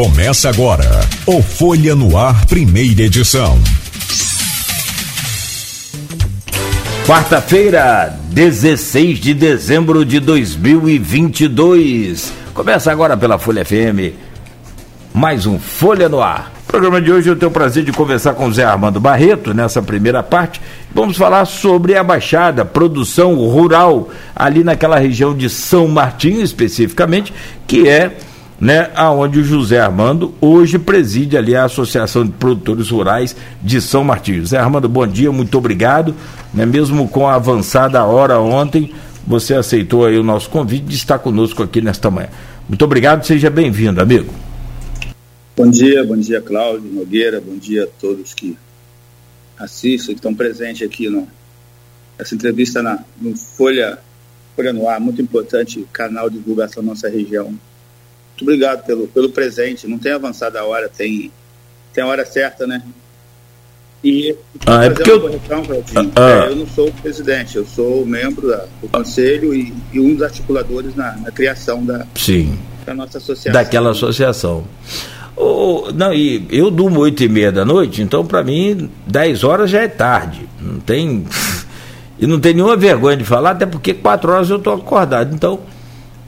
Começa agora o Folha no Ar, primeira edição. Quarta-feira, 16 de dezembro de 2022. Começa agora pela Folha FM. Mais um Folha no Ar. No programa de hoje eu tenho o prazer de conversar com Zé Armando Barreto nessa primeira parte. Vamos falar sobre a Baixada, produção rural ali naquela região de São Martinho especificamente, que é né, aonde o José Armando hoje preside ali a Associação de Produtores Rurais de São Martinho. José Armando, bom dia, muito obrigado. Né, mesmo com a avançada hora ontem, você aceitou aí o nosso convite de estar conosco aqui nesta manhã. Muito obrigado, seja bem-vindo, amigo. Bom dia, bom dia, Cláudio Nogueira, bom dia a todos que assistem, que estão presentes aqui no, nessa entrevista na, no Folha, Folha no Ar, muito importante canal de divulgação da nossa região muito obrigado pelo, pelo presente. Não tem avançado a hora, tem, tem a hora certa, né? E ah, é porque eu... Correção, ah, é, eu não sou o presidente, eu sou membro da, do conselho e, e, um dos articuladores na, na, criação da, Sim. da nossa associação. Daquela associação. Oh, não, e eu durmo oito e meia da noite, então para mim dez horas já é tarde. Não tem. E não tem nenhuma vergonha de falar, até porque quatro horas eu estou acordado. Então,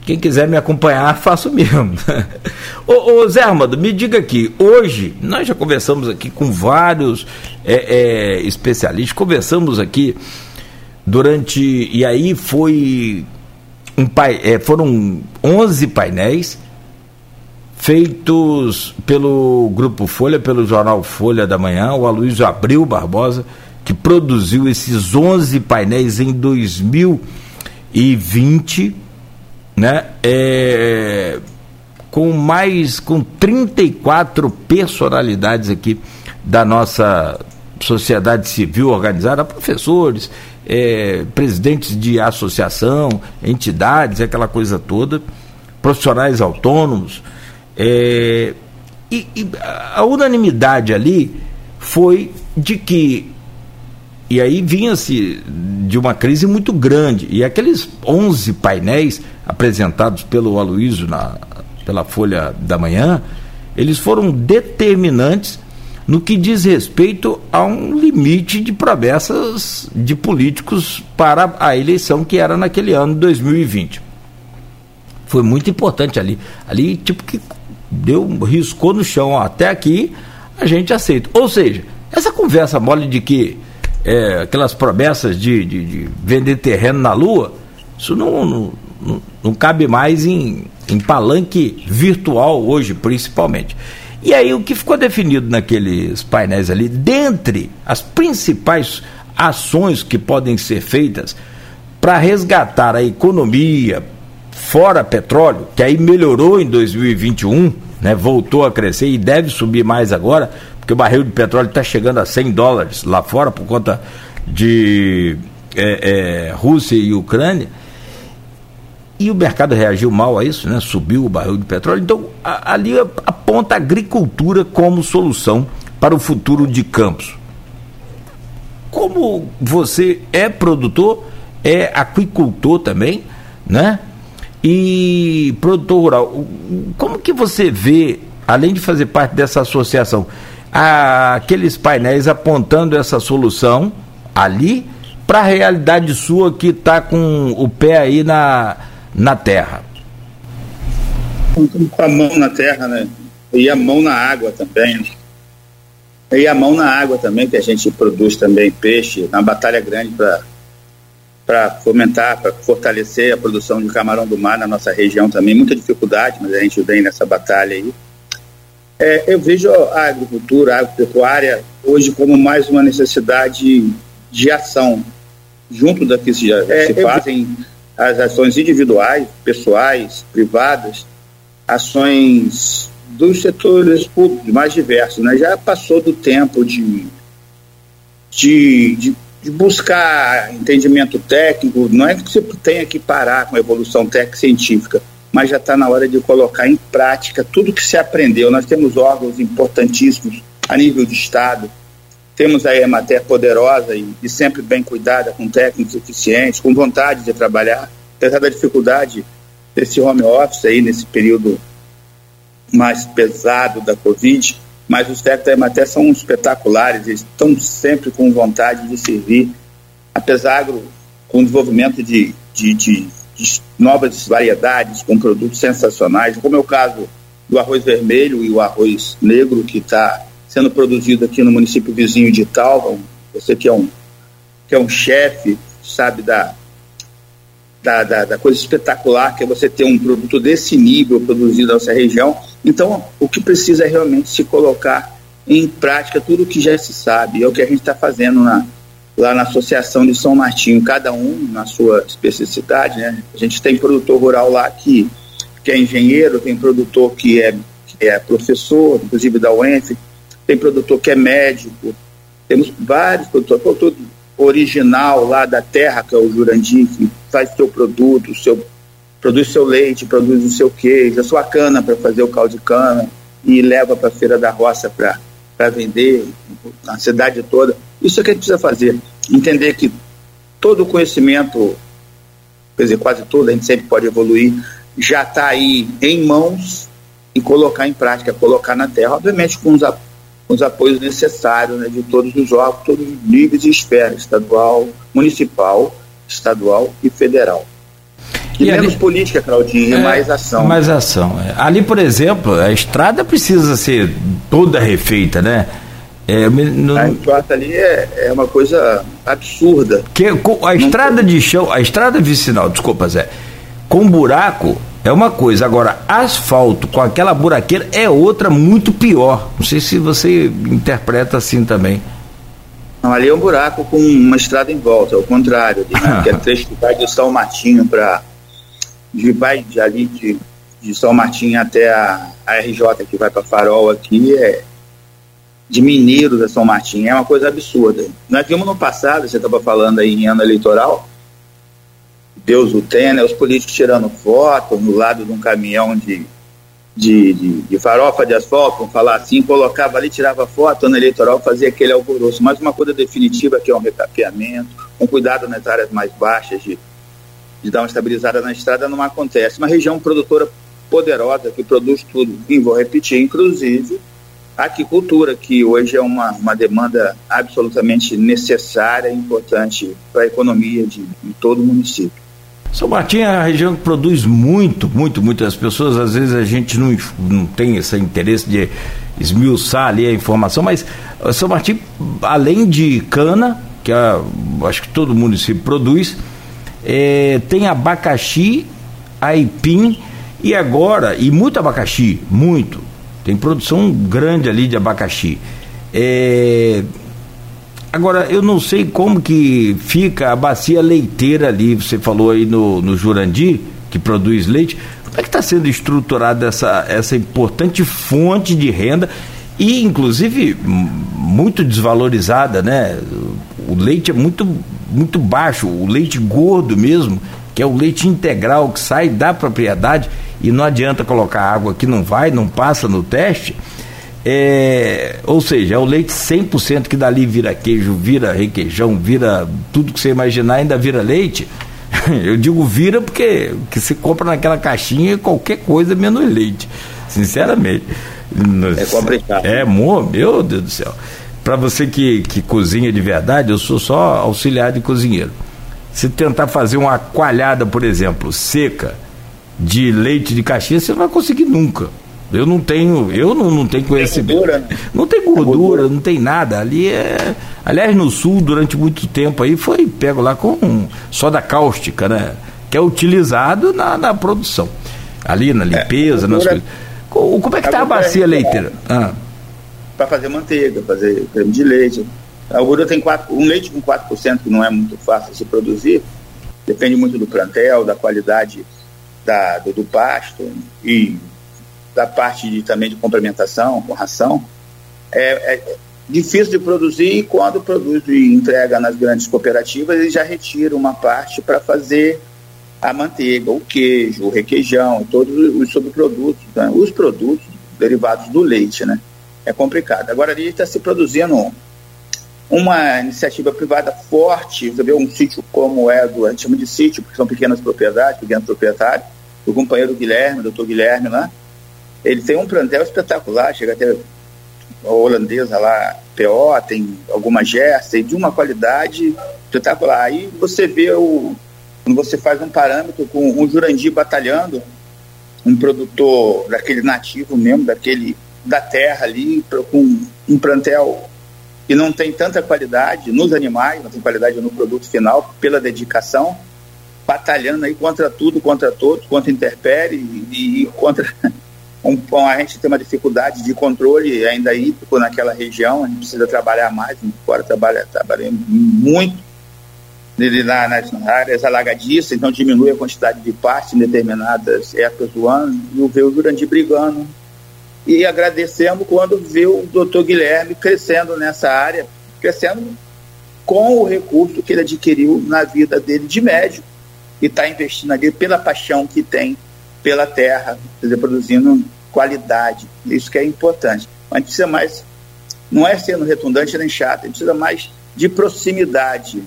quem quiser me acompanhar, faço mesmo. ô, ô, Zé Armando, me diga aqui, hoje, nós já conversamos aqui com vários é, é, especialistas, conversamos aqui durante. E aí foi. Um, é, foram 11 painéis feitos pelo Grupo Folha, pelo jornal Folha da Manhã, o Aloysio Abreu Barbosa, que produziu esses 11 painéis em 2020 né? É, com mais com 34 personalidades aqui da nossa sociedade civil organizada, professores, é, presidentes de associação, entidades, aquela coisa toda, profissionais autônomos. É, e, e a unanimidade ali foi de que e aí vinha-se de uma crise muito grande. E aqueles 11 painéis apresentados pelo Aloysio na, pela Folha da Manhã, eles foram determinantes no que diz respeito a um limite de promessas de políticos para a eleição que era naquele ano de 2020. Foi muito importante ali. Ali, tipo, que deu, riscou no chão. Ó, até aqui a gente aceita. Ou seja, essa conversa mole de que é, aquelas promessas de, de, de, vender terreno na Lua, isso não, não, não, cabe mais em, em palanque virtual hoje, principalmente. E aí o que ficou definido naqueles painéis ali, dentre as principais ações que podem ser feitas para resgatar a economia fora petróleo, que aí melhorou em 2021, né, voltou a crescer e deve subir mais agora, porque o barril de petróleo está chegando a 100 dólares lá fora por conta de é, é, Rússia e Ucrânia. E o mercado reagiu mal a isso, né? subiu o barril de petróleo. Então, a, ali aponta a agricultura como solução para o futuro de Campos. Como você é produtor, é aquicultor também, né? E produtor rural, como que você vê, além de fazer parte dessa associação, aqueles painéis apontando essa solução ali para a realidade sua que está com o pé aí na, na terra? Com a mão na terra, né? E a mão na água também. E a mão na água também, que a gente produz também peixe, na batalha grande para para fomentar, para fortalecer a produção de camarão do mar na nossa região também. Muita dificuldade, mas a gente vem nessa batalha aí. É, eu vejo a agricultura, a agropecuária, hoje como mais uma necessidade de ação, junto da que se, é, se fazem as ações individuais, pessoais, privadas, ações dos setores públicos mais diversos. Né? Já passou do tempo de, de, de, de buscar entendimento técnico, não é que você tenha que parar com a evolução técnica científica, mas já está na hora de colocar em prática tudo que se aprendeu. Nós temos órgãos importantíssimos a nível de Estado, temos aí a matéria poderosa e, e, sempre bem cuidada, com técnicos eficientes, com vontade de trabalhar, apesar da dificuldade desse home office aí nesse período mais pesado da Covid, mas os técnicos da Emater são espetaculares, eles estão sempre com vontade de servir, apesar do com desenvolvimento de, de, de, de novas variedades, com produtos sensacionais, como é o caso do arroz vermelho e o arroz negro, que está sendo produzido aqui no município vizinho de Talva. Você que é um, que é um chefe, sabe da, da, da, da, coisa espetacular que é você ter um produto desse nível produzido nessa região. Então, o que precisa é realmente se colocar em prática tudo o que já se sabe. É o que a gente está fazendo na, lá na Associação de São Martinho, cada um na sua especificidade. Né? A gente tem produtor rural lá que, que é engenheiro, tem produtor que é, que é professor, inclusive da UENF, tem produtor que é médico, temos vários produtores, produtor original lá da terra, que é o Jurandir, que faz seu produto, seu, produz seu leite, produz o seu queijo, a sua cana para fazer o caldo de cana e leva para a feira da roça para vender na cidade toda. Isso é que a gente precisa fazer, entender que todo o conhecimento, quer dizer, quase todo, a gente sempre pode evoluir, já está aí em mãos e colocar em prática, colocar na terra, obviamente com os, com os apoios necessários né, de todos os órgãos, todos os níveis e esferas, estadual, municipal, estadual e federal. E, e menos ali, política, Claudinho, é, e mais ação. Mais ação. É. Ali, por exemplo, a estrada precisa ser toda refeita, né? É, não... A ali é, é uma coisa absurda. Que, a estrada de chão, a estrada vicinal, desculpa, Zé, com buraco é uma coisa, agora asfalto com aquela buraqueira é outra muito pior. Não sei se você interpreta assim também. Não, ali é um buraco com uma estrada em volta, ao contrário, ali, né? que é trecho que vai de São Martinho para. vai de ali de, de São Martinho até a, a RJ que vai para Farol aqui, é de Mineiro da São Martinho, é uma coisa absurda. Nós vimos no passado, você estava falando aí em ano eleitoral, Deus o tenha, né, os políticos tirando foto no lado de um caminhão de de, de, de, farofa de asfalto, vamos falar assim, colocava ali, tirava foto, ano eleitoral fazia aquele alvoroço. Mas uma coisa definitiva que é um recapeamento, com cuidado nas áreas mais baixas, de, de dar uma estabilizada na estrada, não acontece. Uma região produtora poderosa que produz tudo, e vou repetir, inclusive a aquicultura, que hoje é uma, uma demanda absolutamente necessária e importante para a economia de, de todo o município. São Martinho é a região que produz muito, muito, muito. As pessoas, às vezes, a gente não, não tem esse interesse de esmiuçar ali a informação, mas eh, São Martinho, além de cana, que é, acho que todo município produz, é, tem abacaxi, aipim e agora, e muito abacaxi, muito. Tem produção grande ali de abacaxi. É, Agora, eu não sei como que fica a bacia leiteira ali, você falou aí no, no Jurandi, que produz leite. Como é que está sendo estruturada essa, essa importante fonte de renda e, inclusive, muito desvalorizada, né? O leite é muito, muito baixo, o leite gordo mesmo, que é o leite integral que sai da propriedade e não adianta colocar água que não vai, não passa no teste é, ou seja, é o leite 100% que dali vira queijo, vira requeijão, vira tudo que você imaginar, ainda vira leite. Eu digo vira porque que se compra naquela caixinha qualquer coisa menos leite, sinceramente. É complicado. É, meu Deus do céu. Para você que, que cozinha de verdade, eu sou só auxiliar de cozinheiro. Se tentar fazer uma coalhada, por exemplo, seca de leite de caixinha, você não vai conseguir nunca eu não tenho, eu não, não tenho conhecimento. Gordura, né? Não tem gordura, gordura, não tem nada. Ali é. Aliás, no sul, durante muito tempo aí, foi pego lá com soda cáustica, né? Que é utilizado na, na produção. Ali na limpeza, é, nas coisas. Como é que está a bacia é leiteira? Ah. Para fazer manteiga, fazer creme de leite. A gordura tem quatro, um leite com 4%, que não é muito fácil de se produzir. Depende muito do plantel, da qualidade da, do, do pasto e da parte de, também de complementação com ração, é, é, difícil de produzir e quando produz e entrega nas grandes cooperativas, ele já retira uma parte para fazer a manteiga, o queijo, o requeijão, todos os subprodutos, né? os produtos derivados do leite, né? É complicado. Agora ali está se produzindo uma iniciativa privada forte, você vê um sítio como é do, a gente chama de sítio, porque são pequenas propriedades, pequenos proprietários, do companheiro Guilherme, doutor Guilherme lá, Ele tem um plantel espetacular, chega até a holandesa lá, PO, tem alguma Jersey, de uma qualidade espetacular. Aí você vê o. Quando você faz um parâmetro com um Jurandir batalhando, um produtor daquele nativo mesmo, daquele da terra ali, com um plantel que não tem tanta qualidade nos animais, não tem qualidade no produto final, pela dedicação, batalhando aí contra tudo, contra todos, contra interpere e, e contra um, a gente tem uma dificuldade de controle ainda hídrico naquela região, a gente precisa trabalhar mais, fora trabalha, trabalha muito na, nas áreas alagadiças, então diminui a quantidade de pasto em determinadas épocas do ano, e o ver o Jurandir brigando. E agradecemos quando vê o doutor Guilherme crescendo nessa área, crescendo com o recurso que ele adquiriu na vida dele de médico, e está investindo ali pela paixão que tem pela terra, dizer, produzindo qualidade. Isso que é importante. A gente precisa mais, não é sendo redundante nem chato, a gente precisa mais de proximidade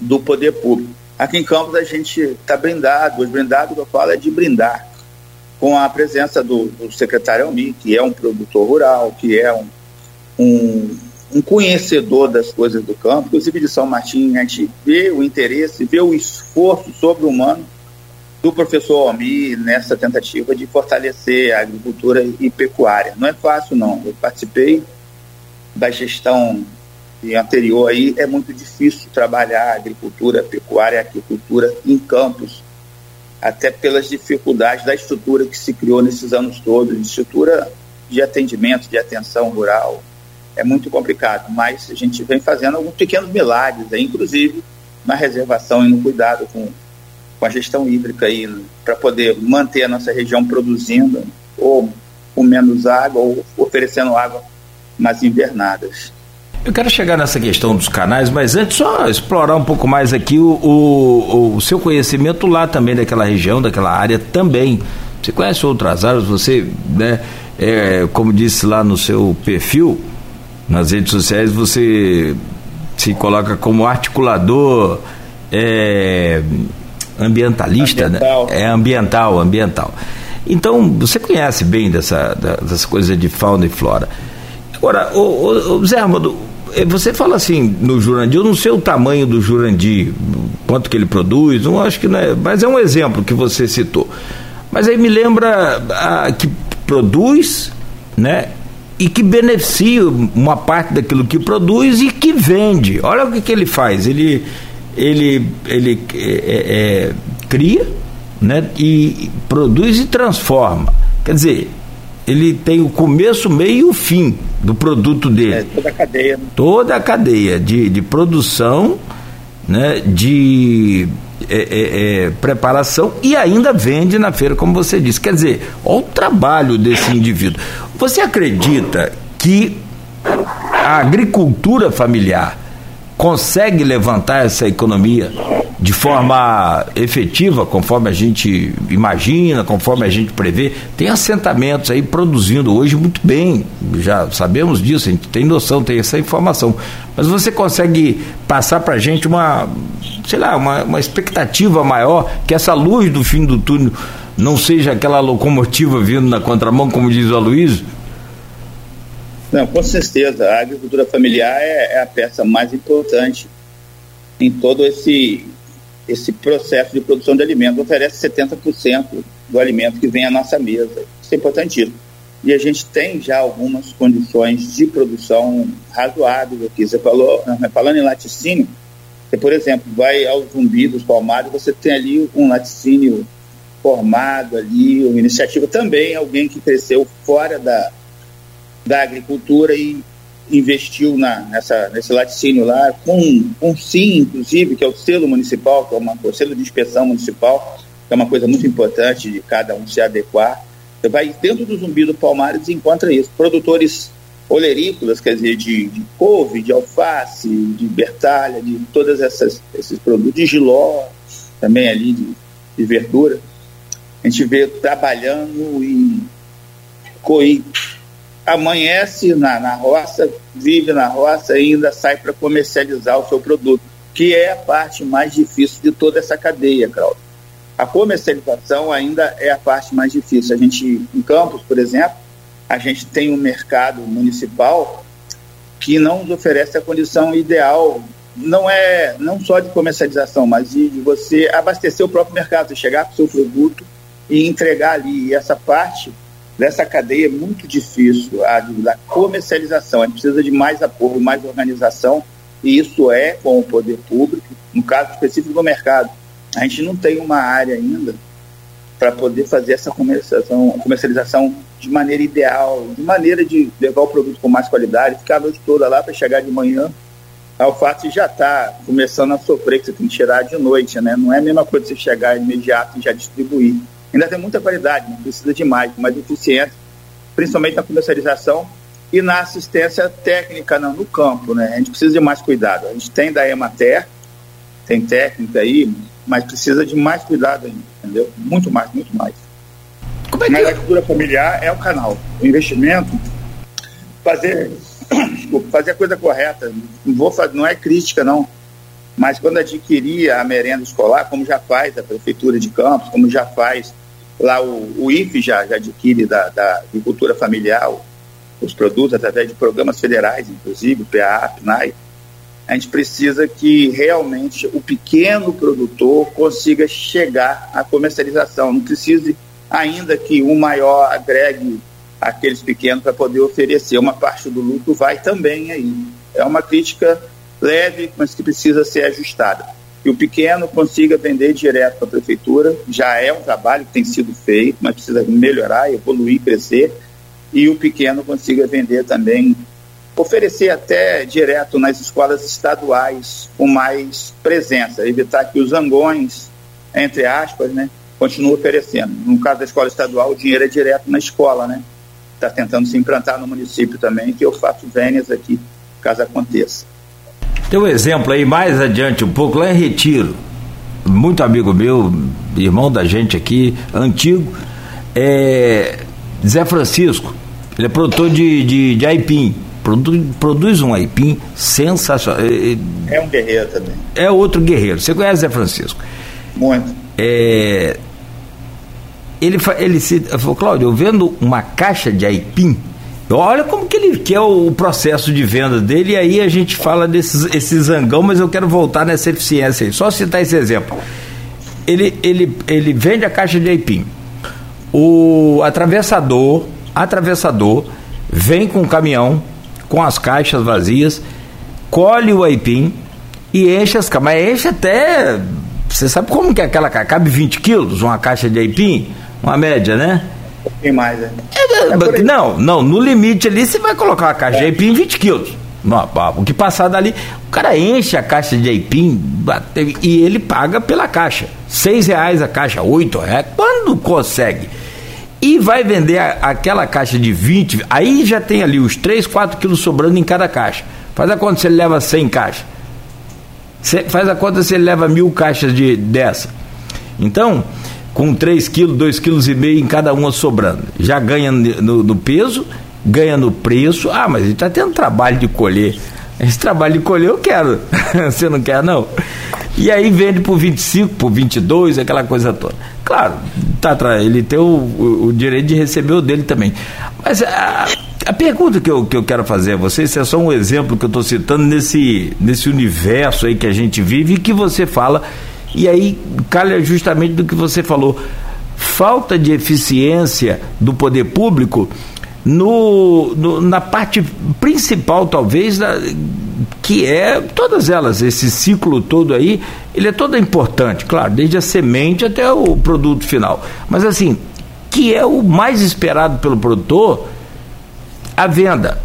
do poder público. Aqui em Campos a gente está brindado, os brindados que eu falo é de brindar, com a presença do, do secretário Almi, que é um produtor rural, que é um, um, um conhecedor das coisas do campo, inclusive de São Martim, a gente vê o interesse, vê o esforço sobre-humano do professor Almi nessa tentativa de fortalecer a agricultura e pecuária. Não é fácil, não. Eu participei da gestão anterior aí, é muito difícil trabalhar agricultura, pecuária, agricultura em campos, até pelas dificuldades da estrutura que se criou nesses anos todos, estrutura de atendimento, de atenção rural. É muito complicado, mas a gente vem fazendo alguns pequenos milagres, aí, inclusive na reservação e no cuidado com com a gestão hídrica aí, para poder manter a nossa região produzindo, ou com menos água, ou oferecendo água nas invernadas. Eu quero chegar nessa questão dos canais, mas antes só explorar um pouco mais aqui o, o, o seu conhecimento lá também daquela região, daquela área também. Você conhece outras áreas, você, né, é, como disse lá no seu perfil, nas redes sociais, você se coloca como articulador é, ambientalista, né? ambiental. né? É ambiental, ambiental. Então, você conhece bem dessa, dessas coisas de fauna e flora. Agora, o, o Zé Armando, eh, você fala assim no Jurandir, eu não sei o tamanho do Jurandir, quanto que ele produz, não acho que não é, mas é um exemplo que você citou. Mas aí me lembra a, que produz, né? E que beneficia uma parte daquilo que produz e que vende. Olha o que, que ele faz. Ele, ele, ele é, é, é, cria né, e produz e transforma. Quer dizer, ele tem o começo, meio e o fim do produto dele. É, toda a cadeia. Né? Toda a cadeia de, de produção, né, de é, é, é, preparação e ainda vende na feira, como você disse. Quer dizer, olha o trabalho desse indivíduo. Você acredita que a agricultura familiar consegue levantar essa economia de forma efetiva, conforme a gente imagina, conforme a gente prevê. Tem assentamentos aí produzindo hoje muito bem, já sabemos disso, a gente tem noção, tem essa informação. Mas você consegue passar para a gente uma, sei lá, uma, uma expectativa maior que essa luz do fim do túnel não seja aquela locomotiva vindo na contramão, como diz o Aloysio? Não, com certeza. A agricultura familiar é, é a peça mais importante em todo esse, esse processo de produção de alimentos. Oferece 70% do alimento que vem à nossa mesa. Isso é importantíssimo. E a gente tem já algumas condições de produção razoáveis aqui. Você falou, eh, falando em laticínio, você, por exemplo, vai ao Zumbi dos Palmares, você tem ali um laticínio formado ali, uma iniciativa também, alguém que cresceu fora da, da agricultura e investiu na, nessa, nesse laticínio lá, com um sim, inclusive, que é o selo municipal, que é uma, o selo de inspeção municipal, que é uma coisa muito importante de cada um se adequar. Você vai dentro do Zumbi do Palmares e encontra isso. Produtores olerícolas, quer dizer, de, de couve, de alface, de bertalha, de todas essas esses produtos, de giló, também ali de, de verdura. A gente vê trabalhando em coí amanhece na, na roça, vive na roça e ainda sai para comercializar o seu produto, que é a parte mais difícil de toda essa cadeia, Claudio. A comercialização ainda é a parte mais difícil. A gente, em Campos, por exemplo, a gente tem um mercado municipal que não nos oferece a condição ideal, não é não só de comercialização, mas de, de você abastecer o próprio mercado, chegar com o seu produto e entregar ali. E essa parte dessa cadeia é muito difícil, a da comercialização. A gente precisa de mais apoio, mais organização, e isso é com o poder público, no caso específico do mercado. A gente não tem uma área ainda para poder fazer essa comercialização, comercialização de maneira ideal, de maneira de levar o produto com mais qualidade, ficar a noite toda lá para chegar de manhã. A alface já está começando a sofrer, que você tem que tirar de noite, né? Não é a mesma coisa você chegar imediato e já distribuir. Ainda tem muita qualidade, não precisa de mais, mais eficiência, principalmente na comercialização e na assistência técnica no, no campo, né? A gente precisa de mais cuidado. A gente tem da Emater, tem técnica aí, mas precisa de mais cuidado ainda, entendeu? Muito mais, muito mais. Como é que... Na agricultura familiar é o canal. O investimento, fazer, desculpa, fazer a coisa correta. Não, vou fazer, não é crítica, não. Mas quando adquirir a merenda escolar, como já faz a Prefeitura de Campos, como já faz lá o, o IFE já, já adquire da, da agricultura familiar os produtos através de programas federais, inclusive, PA, PNAE, a gente precisa que realmente o pequeno produtor consiga chegar à comercialização. Não precise ainda que o maior agregue aqueles pequenos para poder oferecer. Uma parte do lucro vai também aí. É uma crítica leve, mas que precisa ser ajustada. Que o pequeno consiga vender direto para a prefeitura, já é um trabalho que tem sido feito, mas precisa melhorar, evoluir, crescer. E o pequeno consiga vender também oferecer até direto nas escolas estaduais com mais presença, evitar que os zangões, entre aspas, né, continuem oferecendo. No caso da escola estadual, o dinheiro é direto na escola, né? Está tentando se implantar no município também, que eu faço vênias aqui, caso aconteça. Tem um exemplo aí mais adiante um pouco, lá em Retiro, muito amigo meu, irmão da gente aqui, antigo, é Zé Francisco, ele é produtor de, de, de aipim Produz, produz um aipim sensacional. É, é, é um guerreiro também. É outro guerreiro. Você conhece Zé Francisco? Muito. É, ele, ele se falou, Cláudio, eu vendo uma caixa de aipim, olha como que ele quer o, o processo de venda dele, e aí a gente fala desses esse zangão, mas eu quero voltar nessa eficiência aí. Só citar esse exemplo. Ele, ele, ele vende a caixa de aipim. O atravessador, atravessador, vem com o caminhão, com as caixas vazias, colhe o aipim e enche as caixas. Mas enche até. Você sabe como que é aquela caixa? Cabe 20 quilos, uma caixa de aipim? Uma média, né? Tem mais, né? É, é não, não, no limite ali você vai colocar uma caixa de aipim em 20 quilos. O que passar dali, o cara enche a caixa de aipim e ele paga pela caixa. Seis reais a caixa, oito reais, quando consegue e vai vender a, aquela caixa de 20, aí já tem ali os 3, 4 quilos sobrando em cada caixa. Faz a conta se ele leva 100 caixas. Cê, faz a conta se ele leva mil caixas de, dessa. Então, com 3 quilos, 2 quilos em cada uma sobrando. Já ganha no, no peso, ganha no preço. Ah, mas ele está tendo trabalho de colher. Esse trabalho de colher eu quero. Você não quer, não? E aí vende por 25, por 22, aquela coisa toda. Claro, tá, ele tem o, o, o direito de receber o dele também. Mas a, a pergunta que eu, que eu quero fazer a vocês é só um exemplo que eu estou citando nesse, nesse universo aí que a gente vive e que você fala, e aí calha justamente do que você falou. Falta de eficiência do poder público no, no, na parte principal, talvez, da, que é todas elas, esse ciclo todo aí, ele é todo importante, claro, desde a semente até o produto final. Mas assim, que é o mais esperado pelo produtor, a venda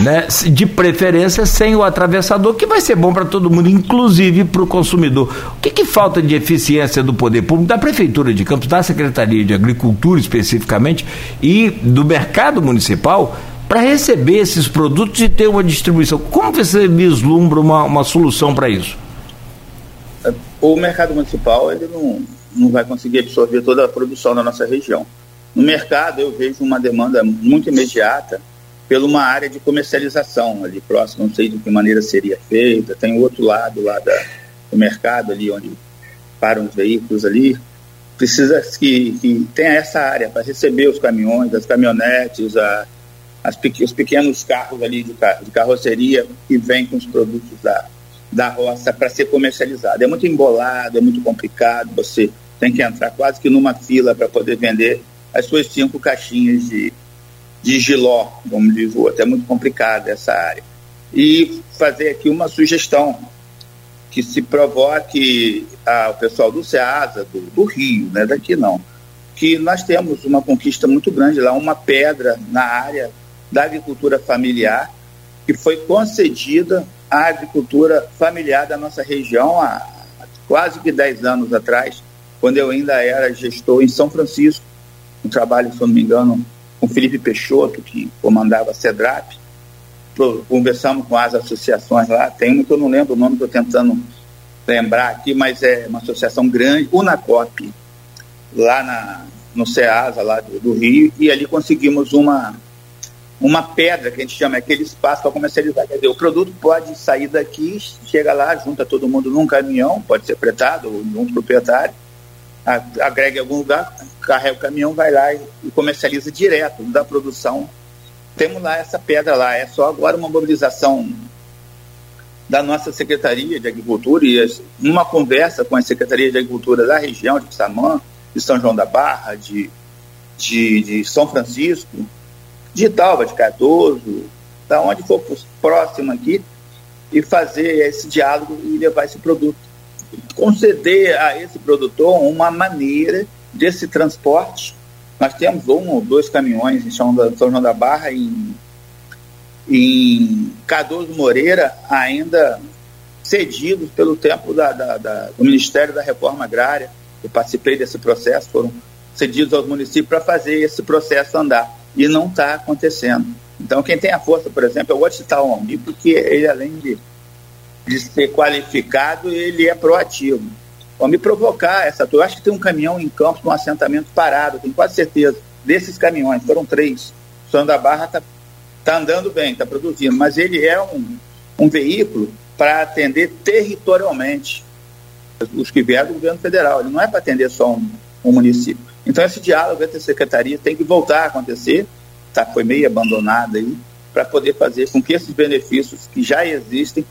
né, de preferência sem o atravessador, que vai ser bom para todo mundo, inclusive para o consumidor. O que, que, falta de eficiência do poder público, da Prefeitura de Campos, da Secretaria de Agricultura especificamente, e do mercado municipal para receber esses produtos e ter uma distribuição? Como você vislumbra uma, uma solução para isso? O mercado municipal ele não, não vai conseguir absorver toda a produção da nossa região. No mercado, eu vejo uma demanda muito imediata pela uma área de comercialização ali próximo, não sei de que maneira seria feita, tem o outro lado lá da, do mercado ali onde param os veículos ali, precisa que, que tenha essa área para receber os caminhões, as caminhonetes, a, as, os pequenos carros ali de, de carroceria que vêm com os produtos da, da roça para ser comercializado. É muito embolado, é muito complicado, você tem que entrar quase que numa fila para poder vender as suas cinco caixinhas de, de giló, vamos dizer, outro. É muito complicado essa área. E fazer aqui uma sugestão, que se provoque ao pessoal do SEASA, do, do Rio, né, daqui não, que nós temos uma conquista muito grande lá, uma pedra na área da agricultura familiar, que foi concedida à agricultura familiar da nossa região há quase que 10 anos atrás, quando eu ainda era gestor em São Francisco, um trabalho, se não me engano, com Felipe Peixoto, que comandava a CEDRAP. Conversamos com as associações lá, tem uma que eu não lembro o nome, estou tentando lembrar aqui, mas é uma associação grande, Unacop, lá na, no CEASA, lá do, do Rio, e ali conseguimos uma, uma pedra, que a gente chama aquele espaço para comercializar. Quer dizer, o produto pode sair daqui, chega lá, junta todo mundo num caminhão, pode ser fretado, ou um proprietário, agrega em algum lugar, carrega o caminhão, vai lá e, e comercializa direto da produção. Temos lá essa pedra lá, é só agora uma mobilização da nossa Secretaria de Agricultura e uma conversa com a Secretaria de Agricultura da região de Samã, de São João da Barra, de, de, de São Francisco, de Talva, de Cardoso, da onde for próximo aqui, e fazer esse diálogo e levar esse produto conceder a esse produtor uma maneira desse transporte. Nós temos um ou dois caminhões em São João da Barra, em, em Cardoso Moreira, ainda cedidos pelo tempo da, da, da, do Ministério da Reforma Agrária. Eu participei desse processo, foram cedidos aos municípios para fazer esse processo andar. E não está acontecendo. Então, quem tem a força, por exemplo, eu vou citar o OMI, porque ele, além de de ser qualificado, ele é proativo. Vamos me provocar essa Eu acho que tem um caminhão em Campos, num assentamento parado, tenho quase certeza. Desses caminhões, foram três. O São da Barra está tá andando bem, está produzindo, mas ele é um, um veículo para atender territorialmente os que vieram do governo federal. Ele não é para atender só um, um, município. Então, esse diálogo entre a secretaria tem que voltar a acontecer, tá, foi meio abandonado aí, para poder fazer com que esses benefícios que já existem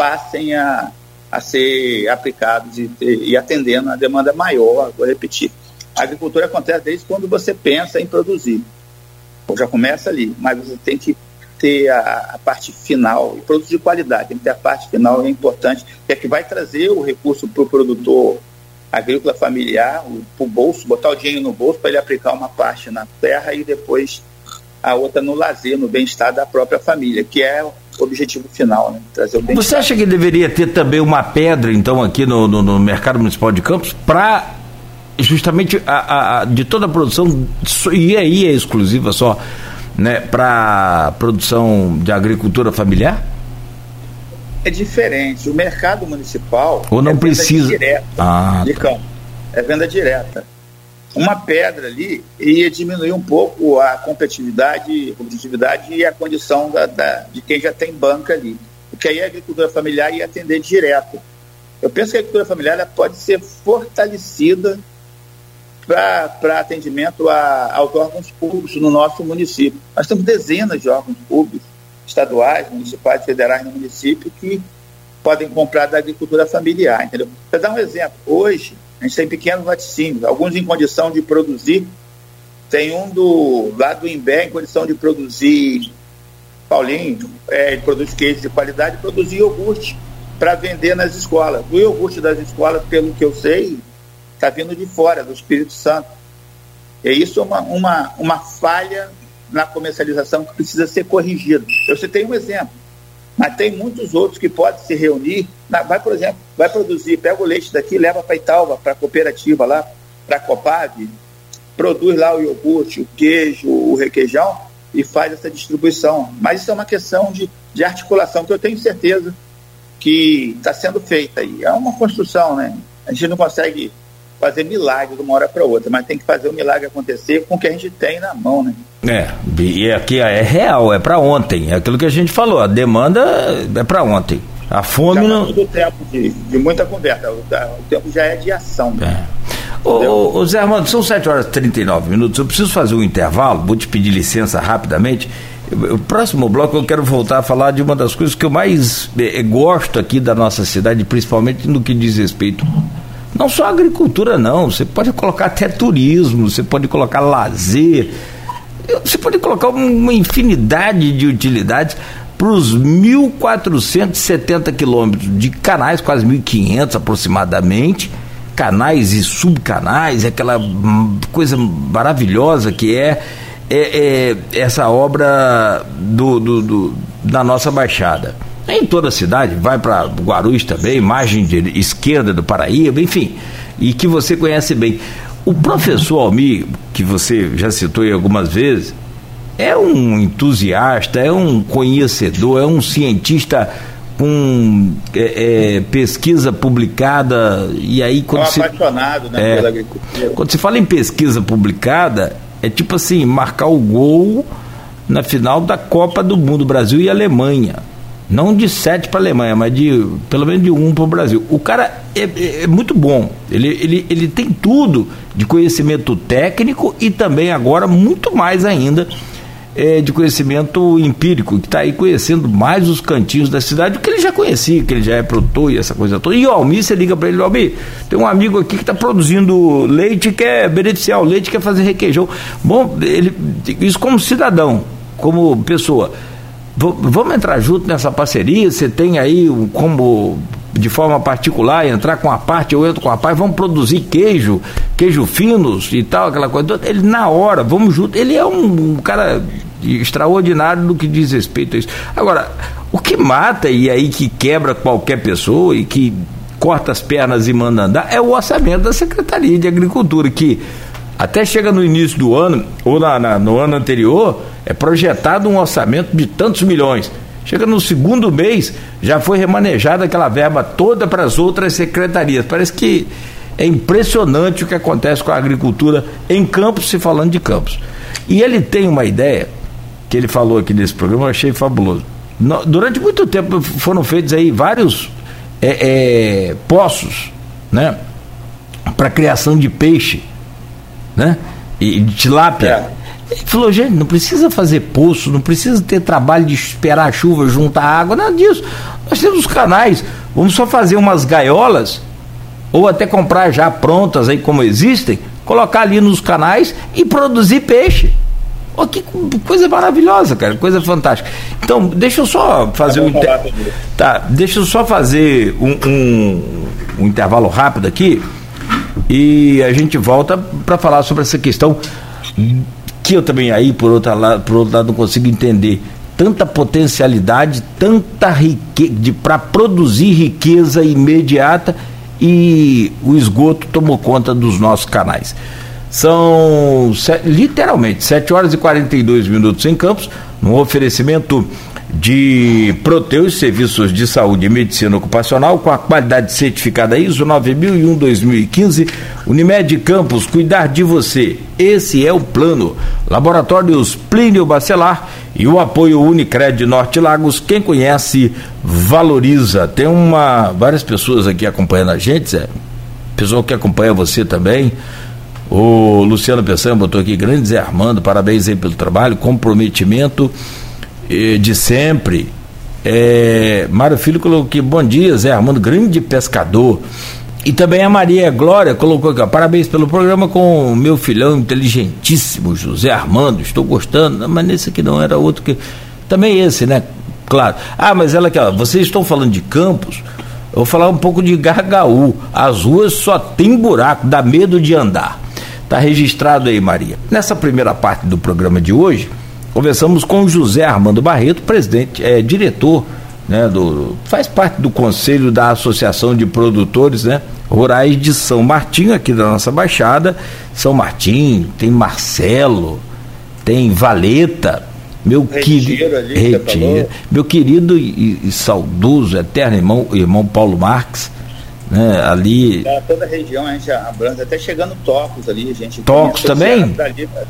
passem a, a ser aplicados e, e atendendo a demanda maior, vou repetir. A agricultura acontece desde quando você pensa em produzir. Já começa ali, mas você tem que ter a, a, parte final, e produtos de qualidade, tem que ter a parte final, é importante, que é que vai trazer o recurso para o produtor agrícola familiar, para o bolso, botar o dinheiro no bolso para ele aplicar uma parte na terra e depois a outra no lazer, no bem-estar da própria família, que é objetivo final, né? Trazer o Você acha que deveria ter também uma pedra, então, aqui no, no, no mercado municipal de Campos, para justamente a, a, de toda a produção, e aí é exclusiva só, né, para produção de agricultura familiar? É diferente. O mercado municipal. Ou não é precisa. Direta ah, de tá. campo. É venda direta uma pedra ali ia diminuir um pouco a competitividade, competitividade e a condição da, da, de quem já tem banca ali. Porque aí a agricultura familiar ia atender direto. Eu penso que a agricultura familiar pode ser fortalecida para atendimento a, aos órgãos públicos no nosso município. Nós temos dezenas de órgãos públicos, estaduais, municipais, federais no município, que podem comprar da agricultura familiar, entendeu? Para dar um exemplo, hoje a gente tem pequenos laticínios, alguns em condição de produzir. Tem um do lá do Imbé em condição de produzir, Paulinho, é, produz queijo de qualidade, produzir iogurte para vender nas escolas. O iogurte das escolas, pelo que eu sei, está vindo de fora, do Espírito Santo. E isso é uma, uma, uma falha na comercialização que precisa ser corrigida. Eu citei um exemplo. Mas tem muitos outros que podem se reunir. Vai, por exemplo, vai produzir, pega o leite daqui, leva para Italva, para a cooperativa lá, para a Copag, produz lá o iogurte, o queijo, o requeijão e faz essa distribuição. Mas isso é uma questão de, de articulação que eu tenho certeza que está sendo feita aí. É uma construção, né? A gente não consegue fazer milagre de uma hora para outra, mas tem que fazer o milagre acontecer com o que a gente tem na mão, né? É, e aqui é real, é para ontem, é aquilo que a gente falou, a demanda é para ontem. A fome já não. do tempo de, de muita conversa, o, o, tempo já é de ação. Né? É. Ô, ô, Zé Armando, são 7 horas e 39 minutos. Eu preciso fazer um intervalo, vou te pedir licença rapidamente. O próximo bloco eu quero voltar a falar de uma das coisas que eu mais eh, gosto aqui da nossa cidade, principalmente no que diz respeito. Não só agricultura, não. Você pode colocar até turismo, você pode colocar lazer, você pode colocar uma infinidade de utilidades para os 1.470 quilômetros de canais, quase 1.500 aproximadamente, canais e subcanais, aquela coisa maravilhosa que é, é, é essa obra do, do, do, da nossa Baixada. Em toda a cidade, vai para Guarulhos também, margem de esquerda do Paraíba, enfim, e que você conhece bem. O professor Almir, que você já citou aí algumas vezes, é um entusiasta, é um conhecedor, é um cientista com é, é, pesquisa publicada e aí quando é um apaixonado né, é, pela agricultura. Quando se fala em pesquisa publicada, é tipo assim, marcar o gol na final da Copa do Mundo, Brasil e Alemanha. Não de sete para a Alemanha, mas de pelo menos de um para o Brasil. O cara é, é, é, muito bom. Ele, ele, ele tem tudo de conhecimento técnico e também agora muito mais ainda é, de conhecimento empírico, que está aí conhecendo mais os cantinhos da cidade, que ele já conhecia, que ele já é produtor e essa coisa toda. E o Almir, você liga para ele, Almir, tem um amigo aqui que está produzindo leite, quer beneficiar o leite, quer fazer requeijão. Bom, ele, isso como cidadão, como pessoa. Vamos entrar junto nessa parceria, você tem aí como de forma particular, entrar com a parte, eu entro com a parte, vamos produzir queijo, queijo finos e tal, aquela coisa. Ele na hora, vamos junto. Ele é um, um cara extraordinário no que diz respeito a isso. Agora, o que mata e aí que quebra qualquer pessoa e que corta as pernas e manda andar é o orçamento da Secretaria de Agricultura, que até chega no início do ano, ou na, na, no ano anterior, é projetado um orçamento de tantos milhões. Chega no segundo mês, já foi remanejada aquela verba toda para as outras secretarias. Parece que é impressionante o que acontece com a agricultura em Campos, se falando de Campos. E ele tem uma ideia, que ele falou aqui nesse programa, eu achei fabuloso. Durante muito tempo foram feitos aí vários é, é, poços, né? Para criação de peixe, né? E de tilápia. É. Ele falou, gente, não precisa fazer poço, não precisa ter trabalho de esperar a chuva, juntar água, nada disso. Nós temos os canais, vamos só fazer umas gaiolas, ou até comprar já prontas aí como existem, colocar ali nos canais e produzir peixe. Oh, que coisa maravilhosa, cara, coisa fantástica. Então, deixa eu só fazer um. Tá, deixa eu só fazer um, um, um intervalo rápido aqui e a gente volta para falar sobre essa questão que eu também aí, por outro lado, por outro lado não consigo entender tanta potencialidade, tanta riqueza para produzir riqueza imediata e o esgoto tomou conta dos nossos canais. São literalmente 7 horas e 42 minutos em Campos, no oferecimento de Proteus Serviços de Saúde e Medicina Ocupacional com a qualidade certificada ISO 9001-2015. Unimed Campos, cuidar de você. Esse é o plano. Laboratórios Plínio Bacelar e o apoio Unicred Norte Lagos. Quem conhece, valoriza. Tem uma várias pessoas aqui acompanhando a gente, Zé. Pessoal que acompanha você também. O Luciano Pessan botou aqui, grande Zé Armando, parabéns aí pelo trabalho, comprometimento de sempre. É, Mário Filho colocou aqui, bom dia, Zé Armando, grande pescador. E também a Maria Glória colocou aqui, ó, parabéns pelo programa com o meu filhão inteligentíssimo, José Armando, estou gostando, mas nesse aqui não era outro que. Também esse, né? Claro. Ah, mas ela aqui, ó, vocês estão falando de campos, eu vou falar um pouco de Gargaú. As ruas só tem buraco, dá medo de andar. Tá registrado aí, Maria. Nessa primeira parte do programa de hoje, Conversamos com José Armando Barreto, presidente, é, diretor, né, do, faz parte do conselho da Associação de Produtores né, Rurais de São Martinho, aqui da nossa Baixada. São Martinho, tem Marcelo, tem Valeta, meu querido. Retiro, meu querido e, e, saudoso, eterno irmão, irmão Paulo Marques, né? Ali. É, toda a região a gente abrange, até chegando Tocos ali, a gente. Tocos também?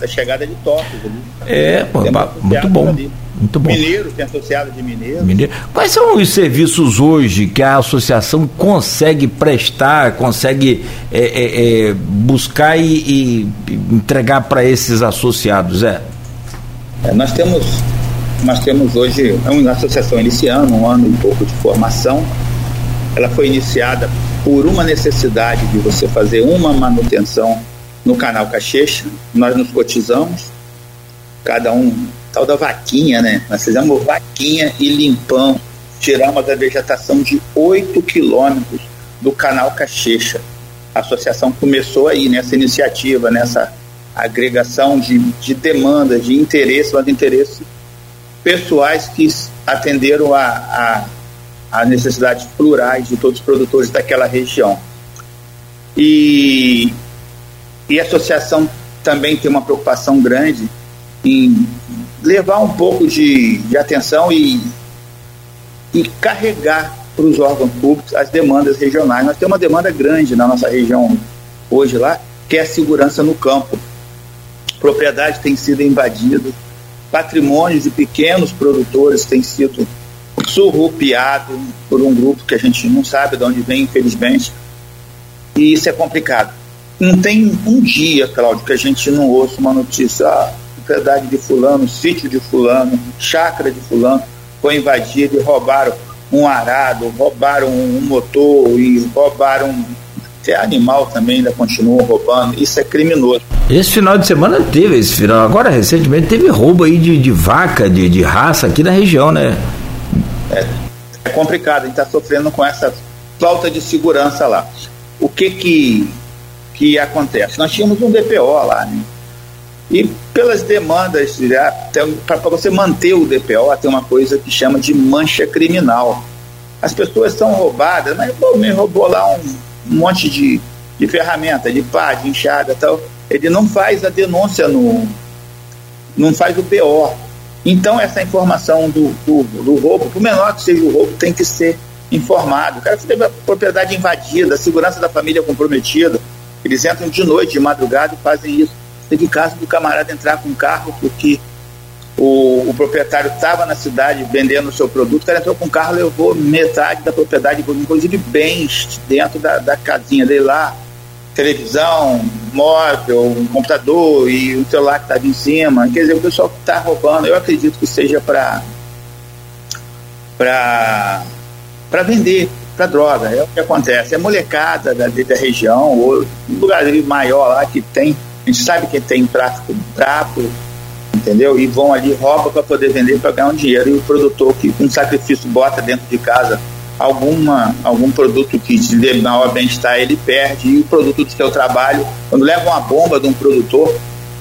a chegada de Tocos ali. É, pô, muito bom. Ali. Muito bom. Mineiro, tem associado de Mineiro. Mineiro. Quais são os serviços hoje que a associação consegue prestar, consegue é, é, é, buscar e, e, entregar para esses associados? É? é? nós temos nós temos hoje é uma associação iniciando um ano e pouco de formação. Ela foi iniciada por uma necessidade de você fazer uma manutenção no canal Cachecha. Nós nos cotizamos, cada um tal da vaquinha, né? Nós fizemos vaquinha e limpamos, tiramos a vegetação de 8 quilômetros do canal Cachecha. A associação começou aí nessa iniciativa, nessa agregação de, de demandas, de interesse, mas de interesse pessoais que atenderam a, a, a necessidades plurais de todos os produtores daquela região. E, e a associação também tem uma preocupação grande em levar um pouco de, de atenção e, e carregar para os órgãos públicos as demandas regionais. Nós temos uma demanda grande na nossa região hoje lá, que é a segurança no campo. Propriedade tem sido invadida, patrimônios de pequenos produtores têm sido surrupiados por um grupo que a gente não sabe de onde vem, infelizmente, e isso é complicado. Não tem um dia, Cláudio, que a gente não ouça uma notícia, ah, propriedade de fulano, sítio de fulano, chácara de fulano, foi invadido e roubaram um arado, roubaram um motor e roubaram até animal também ainda continuam roubando. Isso é criminoso. Esse final de semana teve, esse final, agora recentemente teve roubo aí de, de vaca, de, de raça aqui na região, né? É, é complicado, a gente está sofrendo com essa falta de segurança lá. O que que, que acontece? Nós tínhamos um DPO lá, né? E pelas demandas, para você manter o DPO, tem uma coisa que chama de mancha criminal. As pessoas são roubadas, mas pô, me roubou lá um, um monte de, de ferramenta, de pá, de enxada tal. Ele não faz a denúncia no. não faz o BO. Então essa informação do, do, do roubo, por menor que seja o roubo, tem que ser informado. O cara teve a propriedade invadida, a segurança da família comprometida. Eles entram de noite, de madrugada e fazem isso. Teve caso do camarada entrar com um carro porque o, o proprietário estava na cidade vendendo o seu produto, o cara entrou com um carro levou metade da propriedade, inclusive bens dentro da, da casinha dele lá, televisão, móvel, um computador e o celular que estava em cima. Quer dizer, o pessoal que está roubando, eu acredito que seja para para vender, para droga. É o que acontece. É molecada da, da região, ou um lugar maior lá que tem a gente sabe que tem tráfico de entendeu? E vão ali, roubam para poder vender para ganhar um dinheiro. E o produtor que com sacrifício bota dentro de casa alguma, algum produto que de maior bem-estar, ele perde. E o produto do seu trabalho, quando leva uma bomba de um produtor,